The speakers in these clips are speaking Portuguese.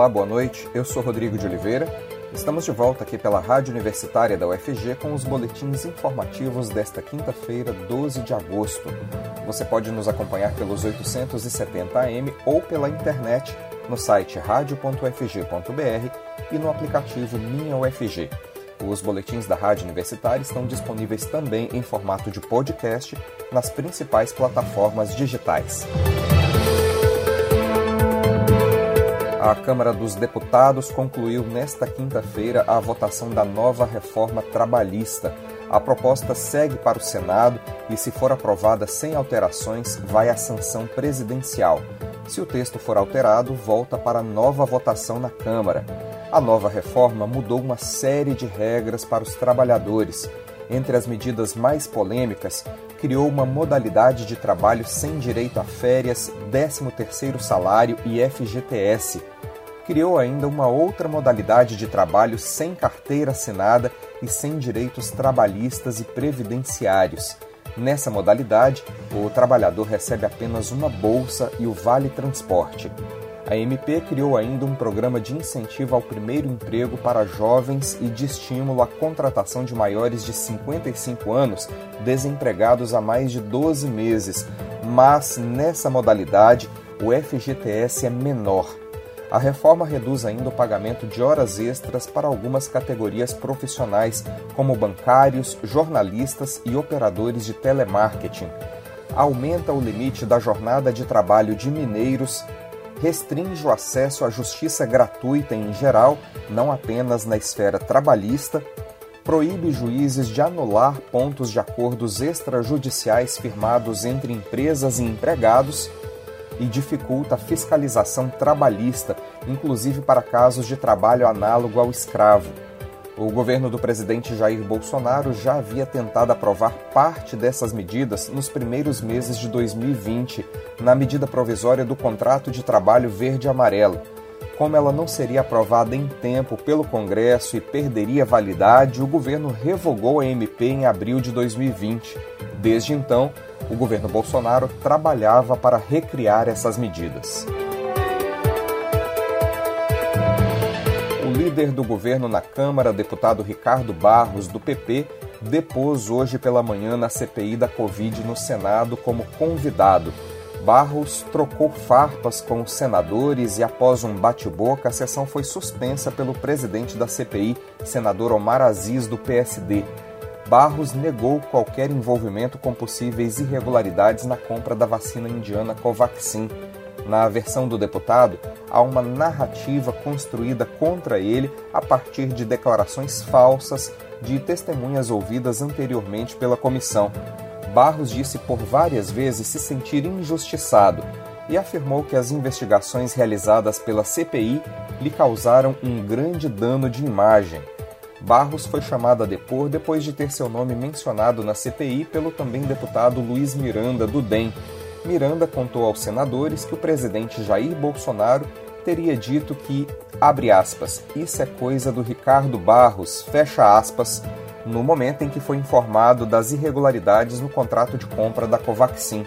Olá, boa noite. Eu sou Rodrigo de Oliveira. Estamos de volta aqui pela Rádio Universitária da UFG com os boletins informativos desta quinta-feira, 12 de agosto. Você pode nos acompanhar pelos 870 AM ou pela internet no site radio.ufg.br e no aplicativo Minha UFG. Os boletins da Rádio Universitária estão disponíveis também em formato de podcast nas principais plataformas digitais. A Câmara dos Deputados concluiu nesta quinta-feira a votação da nova reforma trabalhista. A proposta segue para o Senado e, se for aprovada sem alterações, vai à sanção presidencial. Se o texto for alterado, volta para nova votação na Câmara. A nova reforma mudou uma série de regras para os trabalhadores. Entre as medidas mais polêmicas, criou uma modalidade de trabalho sem direito a férias, 13º salário e FGTS. Criou ainda uma outra modalidade de trabalho sem carteira assinada e sem direitos trabalhistas e previdenciários. Nessa modalidade, o trabalhador recebe apenas uma bolsa e o vale transporte. A MP criou ainda um programa de incentivo ao primeiro emprego para jovens e de estímulo à contratação de maiores de 55 anos desempregados há mais de 12 meses, mas nessa modalidade o FGTS é menor. A reforma reduz ainda o pagamento de horas extras para algumas categorias profissionais, como bancários, jornalistas e operadores de telemarketing. Aumenta o limite da jornada de trabalho de mineiros, restringe o acesso à justiça gratuita em geral, não apenas na esfera trabalhista, proíbe juízes de anular pontos de acordos extrajudiciais firmados entre empresas e empregados e dificulta a fiscalização trabalhista, inclusive para casos de trabalho análogo ao escravo. O governo do presidente Jair Bolsonaro já havia tentado aprovar parte dessas medidas nos primeiros meses de 2020, na medida provisória do contrato de trabalho verde-amarelo. Como ela não seria aprovada em tempo pelo Congresso e perderia validade, o governo revogou a MP em abril de 2020. Desde então, o governo Bolsonaro trabalhava para recriar essas medidas. Líder do governo na Câmara, deputado Ricardo Barros, do PP, depôs hoje pela manhã na CPI da Covid no Senado como convidado. Barros trocou farpas com os senadores e, após um bate-boca, a sessão foi suspensa pelo presidente da CPI, senador Omar Aziz, do PSD. Barros negou qualquer envolvimento com possíveis irregularidades na compra da vacina indiana Covaxin. Na versão do deputado, há uma narrativa construída contra ele a partir de declarações falsas de testemunhas ouvidas anteriormente pela comissão. Barros disse por várias vezes se sentir injustiçado e afirmou que as investigações realizadas pela CPI lhe causaram um grande dano de imagem. Barros foi chamado a depor depois de ter seu nome mencionado na CPI pelo também deputado Luiz Miranda, do DEM, Miranda contou aos senadores que o presidente Jair Bolsonaro teria dito que, abre aspas, isso é coisa do Ricardo Barros, fecha aspas, no momento em que foi informado das irregularidades no contrato de compra da Covaxin.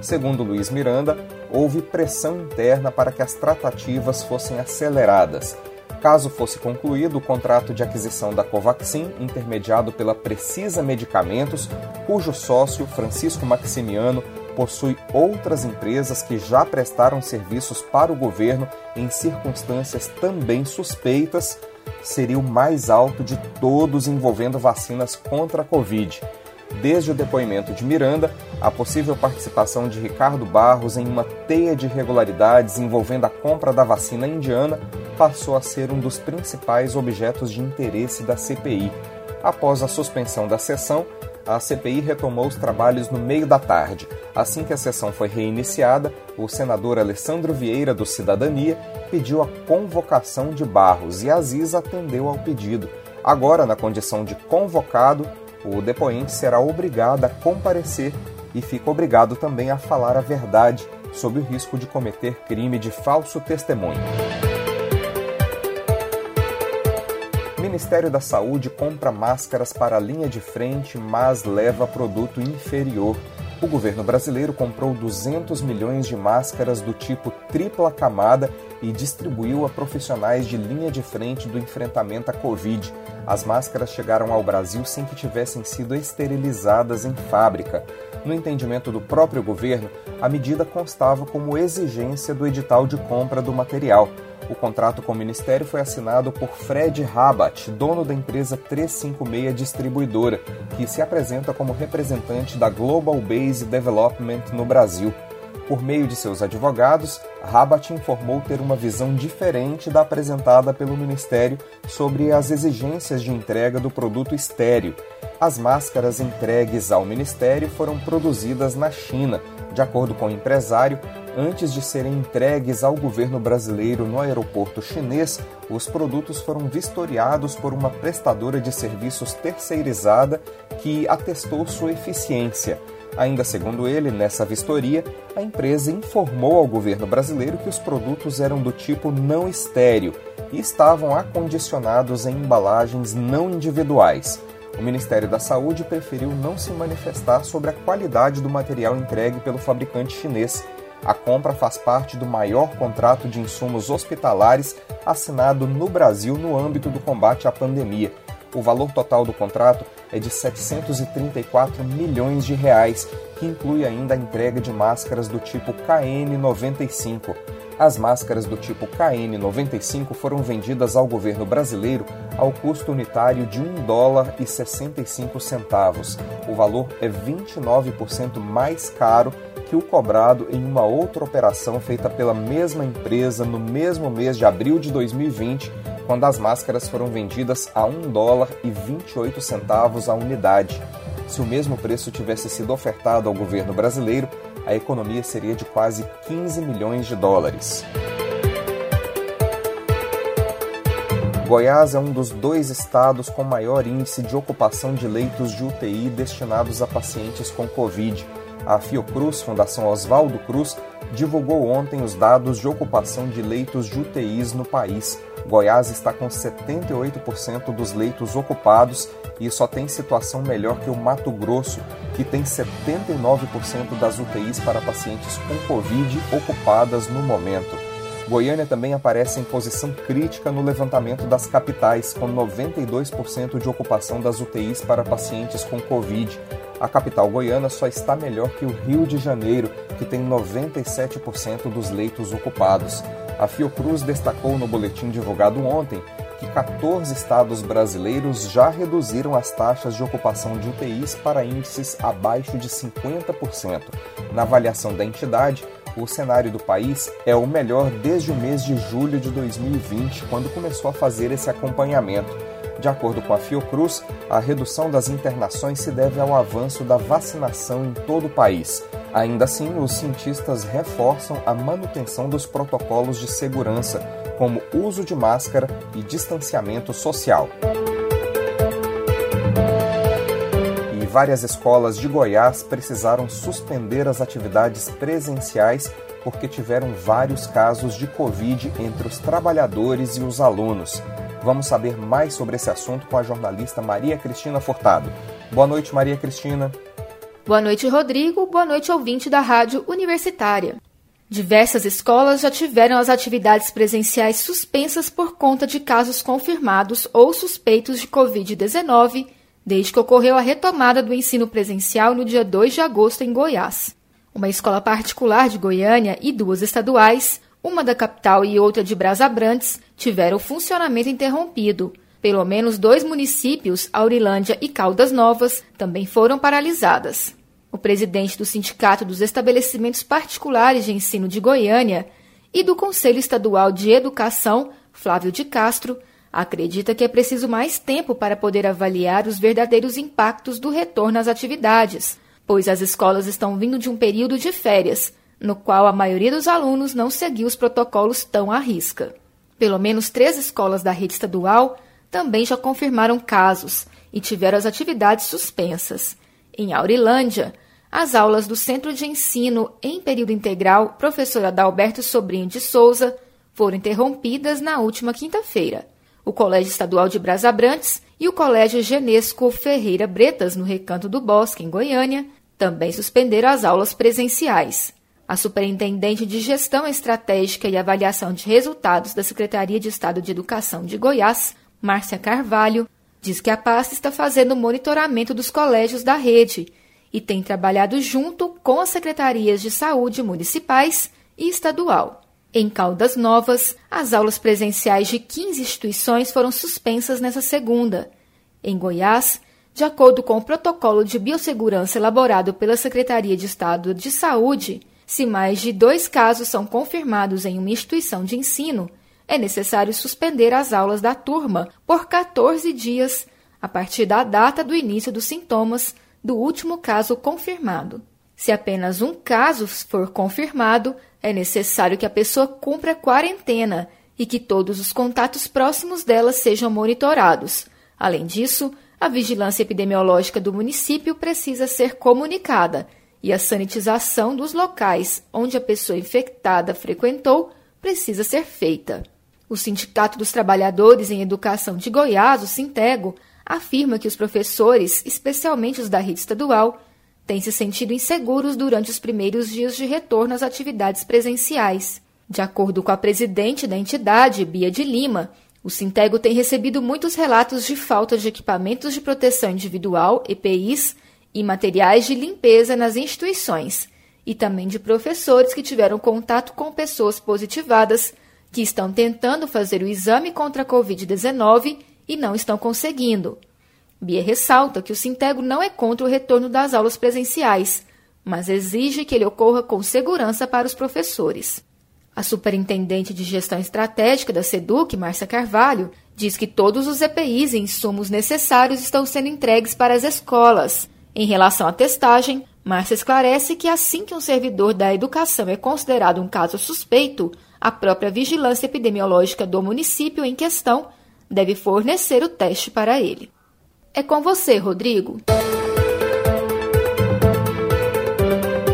Segundo Luiz Miranda, houve pressão interna para que as tratativas fossem aceleradas. Caso fosse concluído o contrato de aquisição da Covaxin, intermediado pela Precisa Medicamentos, cujo sócio, Francisco Maximiano, possui outras empresas que já prestaram serviços para o governo em circunstâncias também suspeitas, seria o mais alto de todos envolvendo vacinas contra a Covid. Desde o depoimento de Miranda, a possível participação de Ricardo Barros em uma teia de irregularidades envolvendo a compra da vacina indiana passou a ser um dos principais objetos de interesse da CPI. Após a suspensão da sessão, a CPI retomou os trabalhos no meio da tarde. Assim que a sessão foi reiniciada, o senador Alessandro Vieira, do Cidadania, pediu a convocação de Barros e Aziz atendeu ao pedido. Agora, na condição de convocado, o depoente será obrigado a comparecer e fica obrigado também a falar a verdade, sob o risco de cometer crime de falso testemunho. Ministério da Saúde compra máscaras para a linha de frente, mas leva produto inferior. o governo brasileiro comprou 200 milhões de máscaras do tipo tripla camada e distribuiu a profissionais de linha de frente do enfrentamento à Covid. As máscaras chegaram ao Brasil sem que tivessem sido esterilizadas em fábrica. No entendimento do próprio governo, a medida constava como exigência do edital de compra do material. O contrato com o Ministério foi assinado por Fred Rabat, dono da empresa 356 Distribuidora, que se apresenta como representante da Global Base Development no Brasil. Por meio de seus advogados, Rabat informou ter uma visão diferente da apresentada pelo Ministério sobre as exigências de entrega do produto estéreo. As máscaras entregues ao Ministério foram produzidas na China. De acordo com o empresário, Antes de serem entregues ao governo brasileiro no aeroporto chinês, os produtos foram vistoriados por uma prestadora de serviços terceirizada que atestou sua eficiência. Ainda segundo ele, nessa vistoria, a empresa informou ao governo brasileiro que os produtos eram do tipo não estéreo e estavam acondicionados em embalagens não individuais. O Ministério da Saúde preferiu não se manifestar sobre a qualidade do material entregue pelo fabricante chinês a compra faz parte do maior contrato de insumos hospitalares assinado no Brasil no âmbito do combate à pandemia. O valor total do contrato é de 734 milhões de reais, que inclui ainda a entrega de máscaras do tipo KN95. As máscaras do tipo KN95 foram vendidas ao governo brasileiro ao custo unitário de 1 dólar e 65 centavos. O valor é 29% mais caro que o cobrado em uma outra operação feita pela mesma empresa no mesmo mês de abril de 2020, quando as máscaras foram vendidas a 1 dólar e 28 centavos a unidade. Se o mesmo preço tivesse sido ofertado ao governo brasileiro, a economia seria de quase 15 milhões de dólares. Goiás é um dos dois estados com maior índice de ocupação de leitos de UTI destinados a pacientes com Covid. A Fiocruz, Fundação Oswaldo Cruz, divulgou ontem os dados de ocupação de leitos de UTIs no país. Goiás está com 78% dos leitos ocupados e só tem situação melhor que o Mato Grosso, que tem 79% das UTIs para pacientes com Covid ocupadas no momento. Goiânia também aparece em posição crítica no levantamento das capitais, com 92% de ocupação das UTIs para pacientes com Covid. A capital goiana só está melhor que o Rio de Janeiro, que tem 97% dos leitos ocupados. A Fiocruz destacou no boletim divulgado ontem que 14 estados brasileiros já reduziram as taxas de ocupação de UTIs para índices abaixo de 50%. Na avaliação da entidade, o cenário do país é o melhor desde o mês de julho de 2020, quando começou a fazer esse acompanhamento. De acordo com a Fiocruz, a redução das internações se deve ao avanço da vacinação em todo o país. Ainda assim, os cientistas reforçam a manutenção dos protocolos de segurança, como uso de máscara e distanciamento social. Várias escolas de Goiás precisaram suspender as atividades presenciais porque tiveram vários casos de Covid entre os trabalhadores e os alunos. Vamos saber mais sobre esse assunto com a jornalista Maria Cristina Furtado. Boa noite, Maria Cristina. Boa noite, Rodrigo. Boa noite, ouvinte da Rádio Universitária. Diversas escolas já tiveram as atividades presenciais suspensas por conta de casos confirmados ou suspeitos de Covid-19, desde que ocorreu a retomada do ensino presencial no dia 2 de agosto em Goiás. Uma escola particular de Goiânia e duas estaduais uma da capital e outra de Brasabrantes tiveram funcionamento interrompido. Pelo menos dois municípios, Aurilândia e Caldas Novas, também foram paralisadas. O presidente do Sindicato dos Estabelecimentos Particulares de Ensino de Goiânia e do Conselho Estadual de Educação, Flávio de Castro, acredita que é preciso mais tempo para poder avaliar os verdadeiros impactos do retorno às atividades, pois as escolas estão vindo de um período de férias no qual a maioria dos alunos não seguiu os protocolos tão à risca. Pelo menos três escolas da rede estadual também já confirmaram casos e tiveram as atividades suspensas. Em Aurilândia, as aulas do Centro de Ensino em período integral Professor Adalberto Sobrinho de Souza foram interrompidas na última quinta-feira. O Colégio Estadual de Brasabrantes e o Colégio Genesco Ferreira Bretas, no Recanto do Bosque, em Goiânia, também suspenderam as aulas presenciais. A superintendente de Gestão Estratégica e Avaliação de Resultados da Secretaria de Estado de Educação de Goiás, Márcia Carvalho, diz que a pasta está fazendo monitoramento dos colégios da rede e tem trabalhado junto com as secretarias de saúde municipais e estadual. Em Caldas Novas, as aulas presenciais de 15 instituições foram suspensas nesta segunda. Em Goiás, de acordo com o protocolo de biossegurança elaborado pela Secretaria de Estado de Saúde, se mais de dois casos são confirmados em uma instituição de ensino, é necessário suspender as aulas da turma por 14 dias, a partir da data do início dos sintomas do último caso confirmado. Se apenas um caso for confirmado, é necessário que a pessoa cumpra a quarentena e que todos os contatos próximos dela sejam monitorados. Além disso, a vigilância epidemiológica do município precisa ser comunicada e a sanitização dos locais onde a pessoa infectada frequentou precisa ser feita. O Sindicato dos Trabalhadores em Educação de Goiás, o Sintego, afirma que os professores, especialmente os da rede estadual, têm se sentido inseguros durante os primeiros dias de retorno às atividades presenciais. De acordo com a presidente da entidade, Bia de Lima, o Sintego tem recebido muitos relatos de falta de equipamentos de proteção individual, EPIs, e materiais de limpeza nas instituições, e também de professores que tiveram contato com pessoas positivadas que estão tentando fazer o exame contra a Covid-19 e não estão conseguindo. Bia ressalta que o Sintego não é contra o retorno das aulas presenciais, mas exige que ele ocorra com segurança para os professores. A superintendente de gestão estratégica da SEDUC, Márcia Carvalho, diz que todos os EPIs e insumos necessários estão sendo entregues para as escolas. Em relação à testagem, Márcia esclarece que assim que um servidor da educação é considerado um caso suspeito, a própria vigilância epidemiológica do município em questão deve fornecer o teste para ele. É com você, Rodrigo.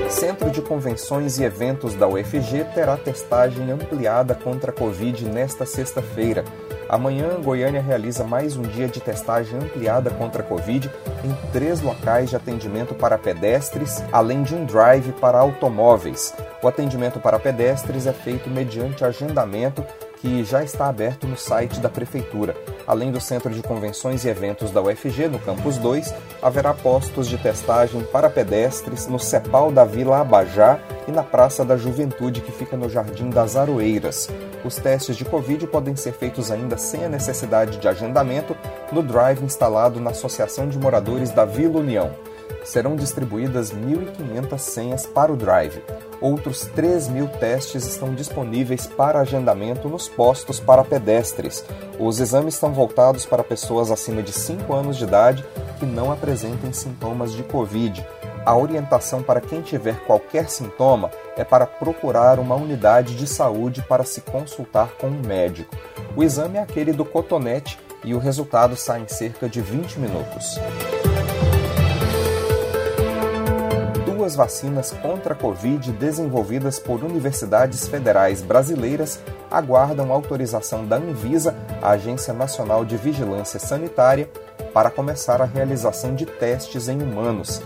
Centro de Convenções e Eventos da UFG terá testagem ampliada contra a Covid nesta sexta-feira. Amanhã, Goiânia realiza mais um dia de testagem ampliada contra a Covid em três locais de atendimento para pedestres, além de um drive para automóveis. O atendimento para pedestres é feito mediante agendamento que já está aberto no site da Prefeitura. Além do Centro de Convenções e Eventos da UFG, no Campus 2, haverá postos de testagem para pedestres no CEPAL da Vila Abajá e na Praça da Juventude, que fica no Jardim das Aroeiras. Os testes de Covid podem ser feitos ainda sem a necessidade de agendamento no drive instalado na Associação de Moradores da Vila União serão distribuídas 1.500 senhas para o Drive. Outros 3 mil testes estão disponíveis para agendamento nos postos para pedestres. Os exames estão voltados para pessoas acima de 5 anos de idade que não apresentem sintomas de Covid. A orientação para quem tiver qualquer sintoma é para procurar uma unidade de saúde para se consultar com um médico. O exame é aquele do cotonete e o resultado sai em cerca de 20 minutos. Duas vacinas contra a Covid desenvolvidas por universidades federais brasileiras aguardam autorização da Anvisa, a Agência Nacional de Vigilância Sanitária, para começar a realização de testes em humanos.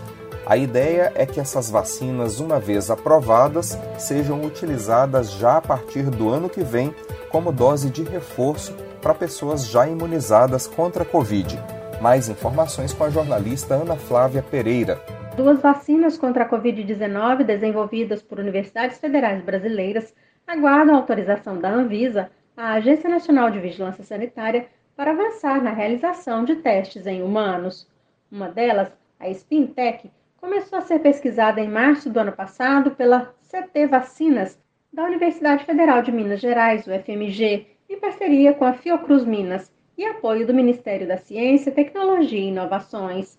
A ideia é que essas vacinas, uma vez aprovadas, sejam utilizadas já a partir do ano que vem como dose de reforço para pessoas já imunizadas contra a Covid. Mais informações com a jornalista Ana Flávia Pereira. Duas vacinas contra a Covid-19 desenvolvidas por universidades federais brasileiras aguardam autorização da Anvisa, a Agência Nacional de Vigilância Sanitária, para avançar na realização de testes em humanos. Uma delas, a Spintec, começou a ser pesquisada em março do ano passado pela CT Vacinas, da Universidade Federal de Minas Gerais, UFMG, em parceria com a Fiocruz Minas e apoio do Ministério da Ciência, Tecnologia e Inovações.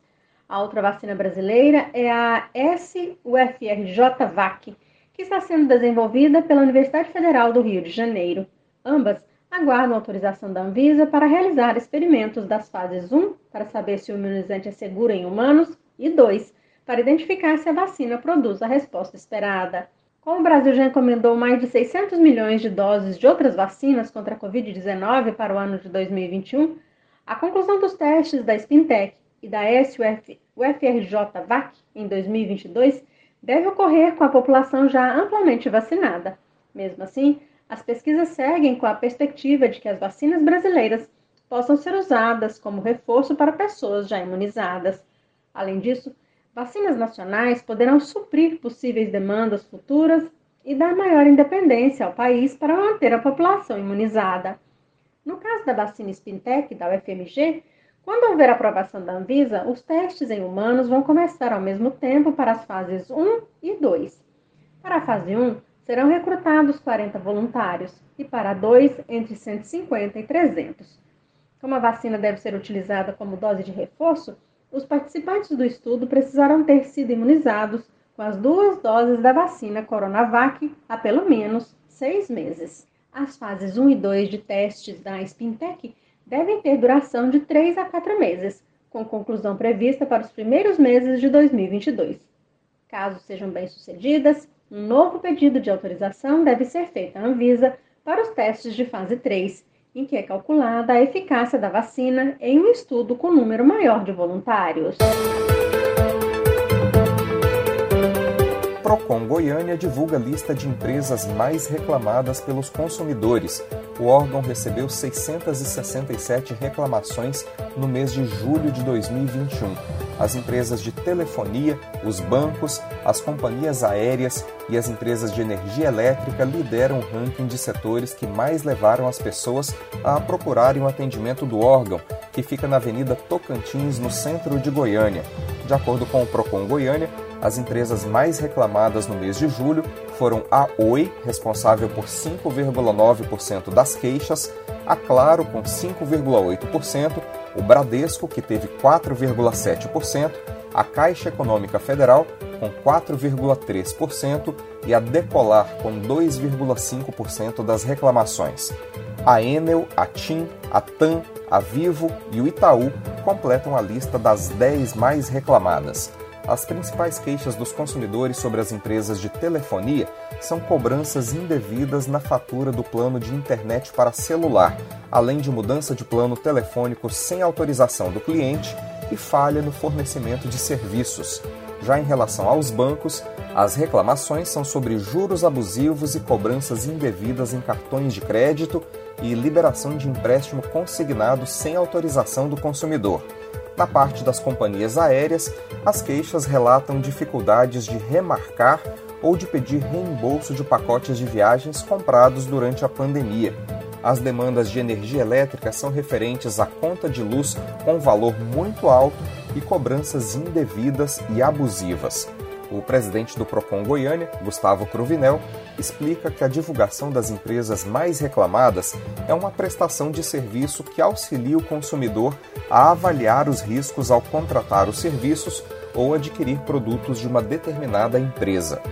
A outra vacina brasileira é a SUFRJ-VAC, que está sendo desenvolvida pela Universidade Federal do Rio de Janeiro. Ambas aguardam autorização da Anvisa para realizar experimentos das fases 1, para saber se o imunizante é seguro em humanos, e 2, para identificar se a vacina produz a resposta esperada. Como o Brasil já encomendou mais de 600 milhões de doses de outras vacinas contra a Covid-19 para o ano de 2021, a conclusão dos testes da Spintec e da SUF, o FRJ-VAC, em 2022, deve ocorrer com a população já amplamente vacinada. Mesmo assim, as pesquisas seguem com a perspectiva de que as vacinas brasileiras possam ser usadas como reforço para pessoas já imunizadas. Além disso, vacinas nacionais poderão suprir possíveis demandas futuras e dar maior independência ao país para manter a população imunizada. No caso da vacina Spintec da UFMG, quando houver aprovação da Anvisa, os testes em humanos vão começar ao mesmo tempo para as fases 1 e 2. Para a fase 1, serão recrutados 40 voluntários e para a 2, entre 150 e 300. Como a vacina deve ser utilizada como dose de reforço, os participantes do estudo precisarão ter sido imunizados com as duas doses da vacina Coronavac há pelo menos seis meses. As fases 1 e 2 de testes da Spintec devem ter duração de 3 a 4 meses, com conclusão prevista para os primeiros meses de 2022. Caso sejam bem-sucedidas, um novo pedido de autorização deve ser feito à Anvisa para os testes de fase 3, em que é calculada a eficácia da vacina em um estudo com número maior de voluntários. Procon Goiânia divulga lista de empresas mais reclamadas pelos consumidores. O órgão recebeu 667 reclamações no mês de julho de 2021. As empresas de telefonia, os bancos, as companhias aéreas e as empresas de energia elétrica lideram o ranking de setores que mais levaram as pessoas a procurarem o atendimento do órgão, que fica na Avenida Tocantins, no centro de Goiânia. De acordo com o Procon Goiânia, as empresas mais reclamadas no mês de julho foram a Oi, responsável por 5,9% das queixas, a Claro, com 5,8%, o Bradesco, que teve 4,7%, a Caixa Econômica Federal, com 4,3%, e a Decolar, com 2,5% das reclamações. A Enel, a TIM, a TAM, a Vivo e o Itaú completam a lista das 10 mais reclamadas. As principais queixas dos consumidores sobre as empresas de telefonia são cobranças indevidas na fatura do plano de internet para celular, além de mudança de plano telefônico sem autorização do cliente e falha no fornecimento de serviços. Já em relação aos bancos, as reclamações são sobre juros abusivos e cobranças indevidas em cartões de crédito e liberação de empréstimo consignado sem autorização do consumidor. Na parte das companhias aéreas, as queixas relatam dificuldades de remarcar ou de pedir reembolso de pacotes de viagens comprados durante a pandemia. As demandas de energia elétrica são referentes à conta de luz com valor muito alto e cobranças indevidas e abusivas. O presidente do Procon Goiânia, Gustavo Cruvinel, explica que a divulgação das empresas mais reclamadas é uma prestação de serviço que auxilia o consumidor a avaliar os riscos ao contratar os serviços ou adquirir produtos de uma determinada empresa.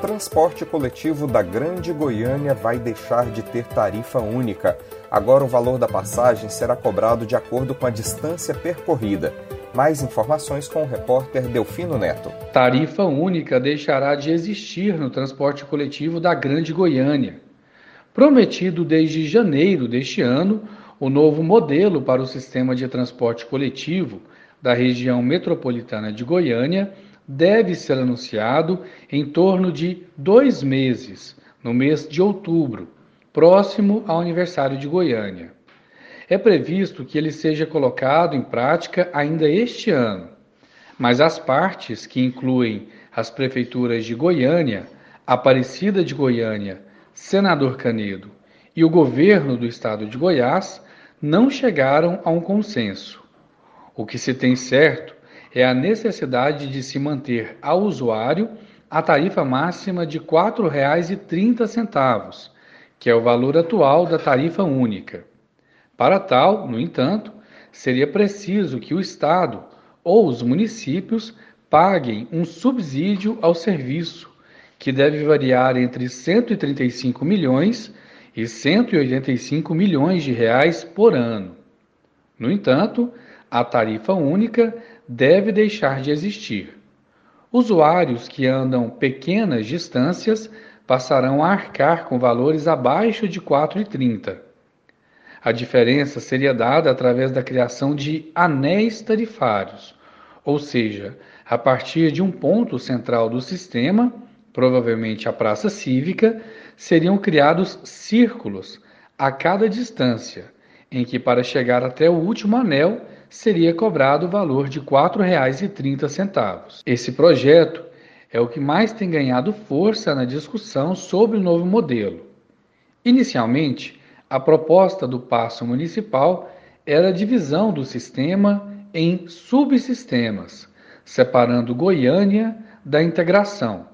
Transporte coletivo da Grande Goiânia vai deixar de ter tarifa única. Agora o valor da passagem será cobrado de acordo com a distância percorrida. Mais informações com o repórter Delfino Neto. Tarifa única deixará de existir no transporte coletivo da Grande Goiânia. Prometido desde janeiro deste ano, o novo modelo para o sistema de transporte coletivo da região metropolitana de Goiânia deve ser anunciado em torno de dois meses, no mês de outubro, próximo ao aniversário de Goiânia. É previsto que ele seja colocado em prática ainda este ano, mas as partes, que incluem as prefeituras de Goiânia, Aparecida de Goiânia, Senador Canedo e o governo do estado de Goiás, não chegaram a um consenso. O que se tem certo é a necessidade de se manter ao usuário a tarifa máxima de R$ 4,30, que é o valor atual da tarifa única. Para tal, no entanto, seria preciso que o Estado ou os municípios paguem um subsídio ao serviço, que deve variar entre 135 milhões e 185 milhões de reais por ano. No entanto, a tarifa única deve deixar de existir. Usuários que andam pequenas distâncias passarão a arcar com valores abaixo de R$ 4,30 A diferença seria dada através da criação de anéis tarifários, ou seja, a partir de um ponto central do sistema, provavelmente a praça cívica, seriam criados círculos a cada distância, em que para chegar até o último anel seria cobrado o valor de R$ 4,30. Esse projeto é o que mais tem ganhado força na discussão sobre o novo modelo. Inicialmente, a proposta do passo municipal era a divisão do sistema em subsistemas, separando Goiânia da integração.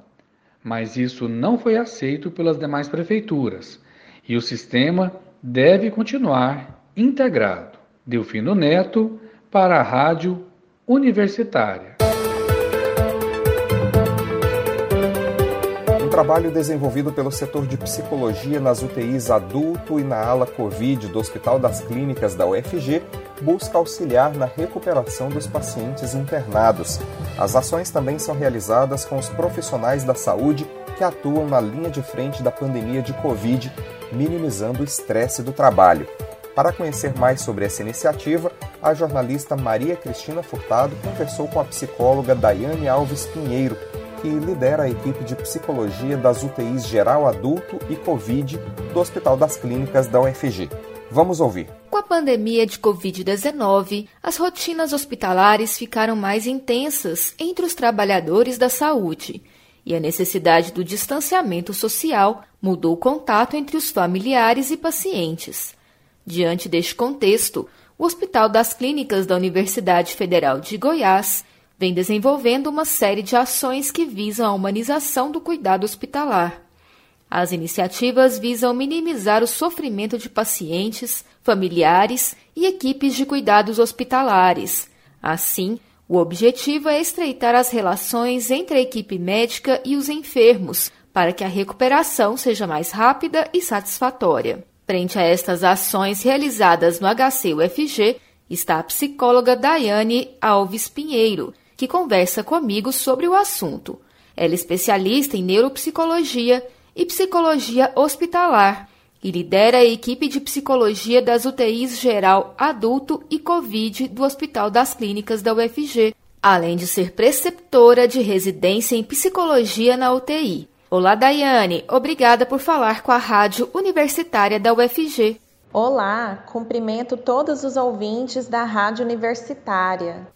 Mas isso não foi aceito pelas demais prefeituras e o sistema deve continuar integrado. Delfino Neto, para a Rádio Universitária. Trabalho desenvolvido pelo setor de psicologia nas UTIs adulto e na ala Covid do Hospital das Clínicas da UFG busca auxiliar na recuperação dos pacientes internados. As ações também são realizadas com os profissionais da saúde que atuam na linha de frente da pandemia de Covid, minimizando o estresse do trabalho. Para conhecer mais sobre essa iniciativa, a jornalista Maria Cristina Furtado conversou com a psicóloga Daiane Alves Pinheiro, que lidera a equipe de psicologia das UTIs Geral Adulto e Covid do Hospital das Clínicas da UFG. Vamos ouvir. Com a pandemia de Covid-19, as rotinas hospitalares ficaram mais intensas entre os trabalhadores da saúde e a necessidade do distanciamento social mudou o contato entre os familiares e pacientes. Diante deste contexto, o Hospital das Clínicas da Universidade Federal de Goiás vem desenvolvendo uma série de ações que visam a humanização do cuidado hospitalar. As iniciativas visam minimizar o sofrimento de pacientes, familiares e equipes de cuidados hospitalares. Assim, o objetivo é estreitar as relações entre a equipe médica e os enfermos, para que a recuperação seja mais rápida e satisfatória. Frente a estas ações realizadas no HC-UFG, está a psicóloga Daiane Alves Pinheiro, que conversa comigo sobre o assunto. Ela é especialista em neuropsicologia e psicologia hospitalar e lidera a equipe de psicologia das UTIs geral adulto e Covid do Hospital das Clínicas da UFG, além de ser preceptora de residência em psicologia na UTI. Olá, Daiane. Obrigada por falar com a Rádio Universitária da UFG. Olá, cumprimento todos os ouvintes da Rádio Universitária.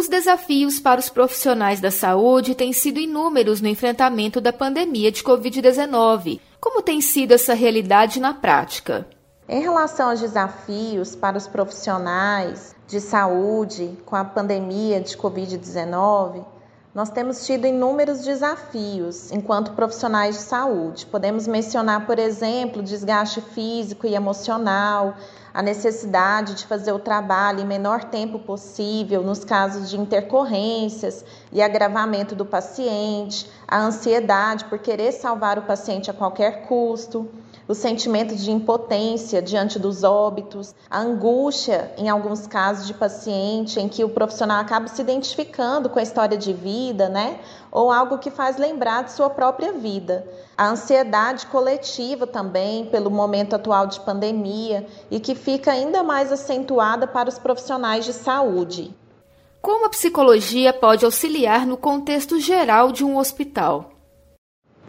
Os desafios para os profissionais da saúde têm sido inúmeros no enfrentamento da pandemia de Covid-19. Como tem sido essa realidade na prática? Em relação aos desafios para os profissionais de saúde com a pandemia de Covid-19, nós temos tido inúmeros desafios enquanto profissionais de saúde. Podemos mencionar, por exemplo, desgaste físico e emocional, a necessidade de fazer o trabalho em menor tempo possível nos casos de intercorrências e agravamento do paciente, a ansiedade por querer salvar o paciente a qualquer custo o sentimento de impotência diante dos óbitos, a angústia, em alguns casos de paciente, em que o profissional acaba se identificando com a história de vida, né? Ou algo que faz lembrar de sua própria vida. A ansiedade coletiva também, pelo momento atual de pandemia, e que fica ainda mais acentuada para os profissionais de saúde. Como a psicologia pode auxiliar no contexto geral de um hospital?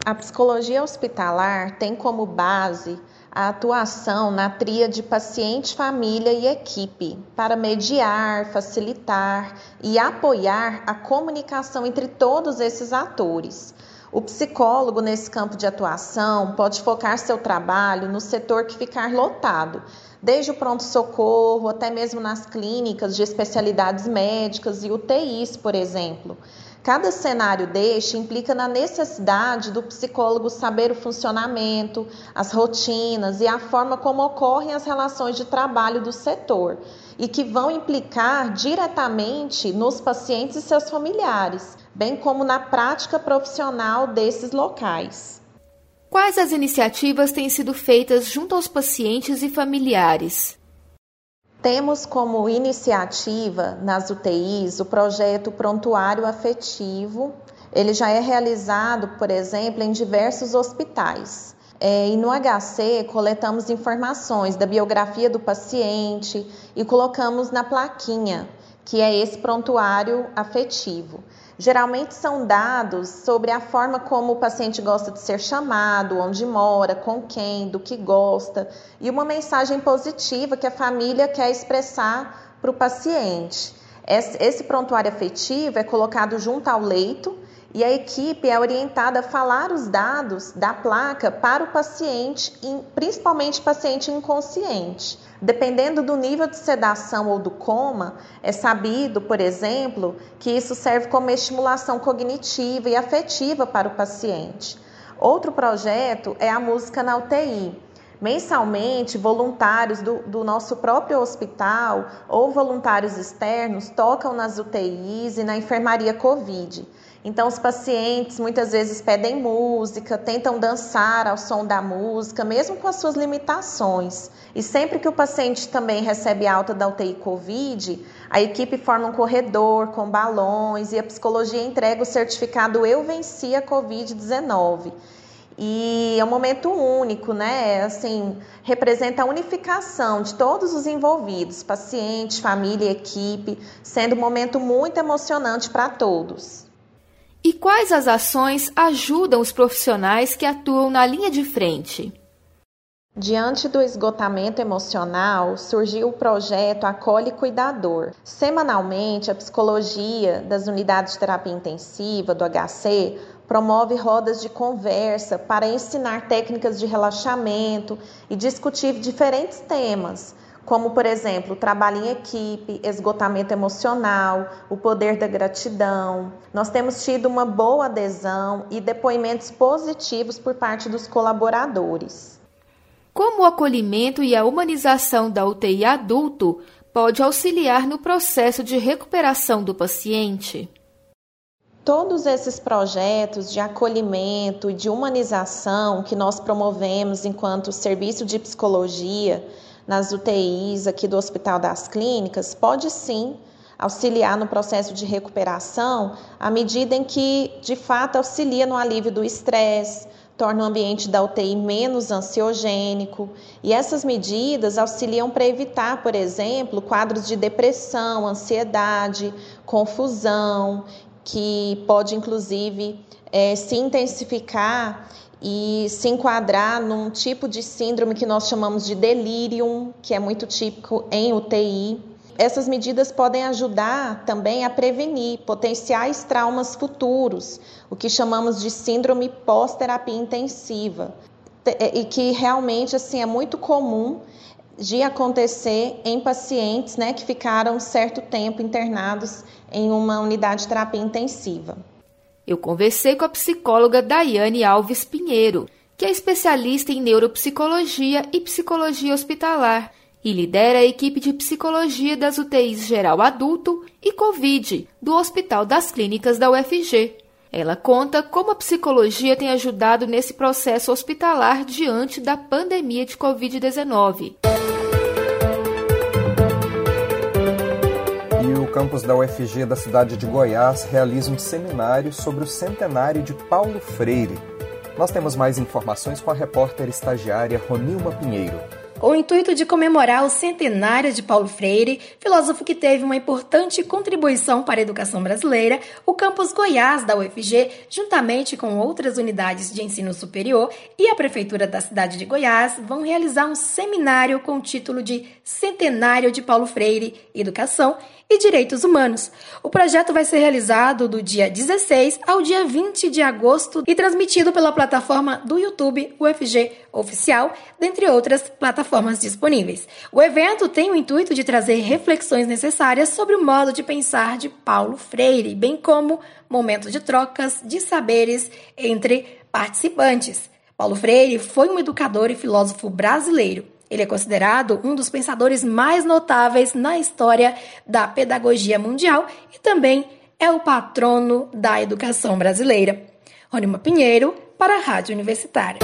A psicologia hospitalar tem como base a atuação na tríade paciente, família e equipe para mediar, facilitar e apoiar a comunicação entre todos esses atores. O psicólogo, nesse campo de atuação, pode focar seu trabalho no setor que ficar lotado, desde o pronto-socorro até mesmo nas clínicas de especialidades médicas e UTIs, por exemplo. Cada cenário deste implica na necessidade do psicólogo saber o funcionamento, as rotinas e a forma como ocorrem as relações de trabalho do setor e que vão implicar diretamente nos pacientes e seus familiares, bem como na prática profissional desses locais. Quais as iniciativas têm sido feitas junto aos pacientes e familiares? Temos como iniciativa nas UTIs o projeto Prontuário Afetivo. Ele já é realizado, por exemplo, em diversos hospitais. É, e no HC coletamos informações da biografia do paciente e colocamos na plaquinha, que é esse prontuário afetivo. Geralmente são dados sobre a forma como o paciente gosta de ser chamado, onde mora, com quem, do que gosta, e uma mensagem positiva que a família quer expressar para o paciente. Esse prontuário afetivo é colocado junto ao leito e a equipe é orientada a falar os dados da placa para o paciente, principalmente paciente inconsciente. Dependendo do nível de sedação ou do coma, é sabido, por exemplo, que isso serve como estimulação cognitiva e afetiva para o paciente. Outro projeto é a música na UTI. Mensalmente, voluntários do, do, nosso próprio hospital ou voluntários externos tocam nas UTIs e na enfermaria Covid. Então, os pacientes muitas vezes pedem música, tentam dançar ao som da música, mesmo com as suas limitações. E sempre que o paciente também recebe alta da UTI Covid, a equipe forma um corredor com balões e a psicologia entrega o certificado Eu Venci a Covid-19. E é um momento único, né? Assim, representa a unificação de todos os envolvidos, paciente, família, equipe, sendo um momento muito emocionante para todos. E quais as ações ajudam os profissionais que atuam na linha de frente? Diante do esgotamento emocional, surgiu o projeto Acolhe Cuidador. Semanalmente, a psicologia das unidades de terapia intensiva do HC promove rodas de conversa para ensinar técnicas de relaxamento e discutir diferentes temas, como, por exemplo, trabalho em equipe, esgotamento emocional, o poder da gratidão. Nós temos tido uma boa adesão e depoimentos positivos por parte dos colaboradores. Como o acolhimento e a humanização da UTI adulto pode auxiliar no processo de recuperação do paciente? Todos esses projetos de acolhimento e de humanização que nós promovemos enquanto serviço de psicologia nas UTIs aqui do Hospital das Clínicas, pode sim auxiliar no processo de recuperação à medida em que, de fato, auxilia no alívio do estresse, torna o ambiente da UTI menos ansiogênico. E essas medidas auxiliam para evitar, por exemplo, quadros de depressão, ansiedade, confusão, que pode inclusive é, se intensificar e se enquadrar num tipo de síndrome que nós chamamos de delírio, que é muito típico em UTI. Essas medidas podem ajudar também a prevenir potenciais traumas futuros, o que chamamos de síndrome pós-terapia intensiva, e que realmente assim é muito comum de acontecer em pacientes né, que ficaram certo tempo internados em uma unidade de terapia intensiva. Eu conversei com a psicóloga Daiane Alves Pinheiro, que é especialista em neuropsicologia e psicologia hospitalar e lidera a equipe de psicologia das UTIs geral adulto e Covid do Hospital das Clínicas da UFG. Ela conta como a psicologia tem ajudado nesse processo hospitalar diante da pandemia de Covid-19. Campus da UFG da cidade de Goiás realiza um seminário sobre o centenário de Paulo Freire. Nós temos mais informações com a repórter estagiária Ronilma Pinheiro. Com o intuito de comemorar o centenário de Paulo Freire, filósofo que teve uma importante contribuição para a educação brasileira, o campus Goiás da UFG, juntamente com outras unidades de ensino superior e a prefeitura da cidade de Goiás, vão realizar um seminário com o título de Centenário de Paulo Freire, Educação e Direitos Humanos. O projeto vai ser realizado do dia 16 ao dia 20 de agosto e transmitido pela plataforma do YouTube UFG Oficial, dentre outras plataformas disponíveis. O evento tem o intuito de trazer reflexões necessárias sobre o modo de pensar de Paulo Freire, bem como momentos de trocas de saberes entre participantes. Paulo Freire foi um educador e filósofo brasileiro ele é considerado um dos pensadores mais notáveis na história da pedagogia mundial e também é o patrono da educação brasileira. Rônima Pinheiro, para a Rádio Universitária.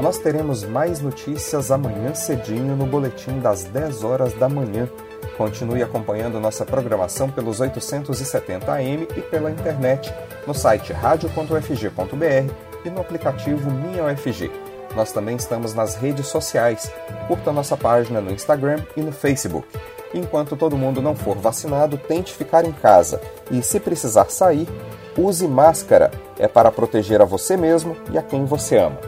Nós teremos mais notícias amanhã cedinho no boletim das 10 horas da manhã. Continue acompanhando nossa programação pelos 870 AM e pela internet no site radio.ufg.br e no aplicativo Minha UFG. Nós também estamos nas redes sociais. Curta nossa página no Instagram e no Facebook. Enquanto todo mundo não for vacinado, tente ficar em casa e, se precisar sair, use máscara. É para proteger a você mesmo e a quem você ama.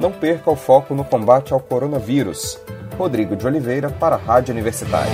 Não perca o foco no combate ao coronavírus. Rodrigo de Oliveira para a Rádio Universitária.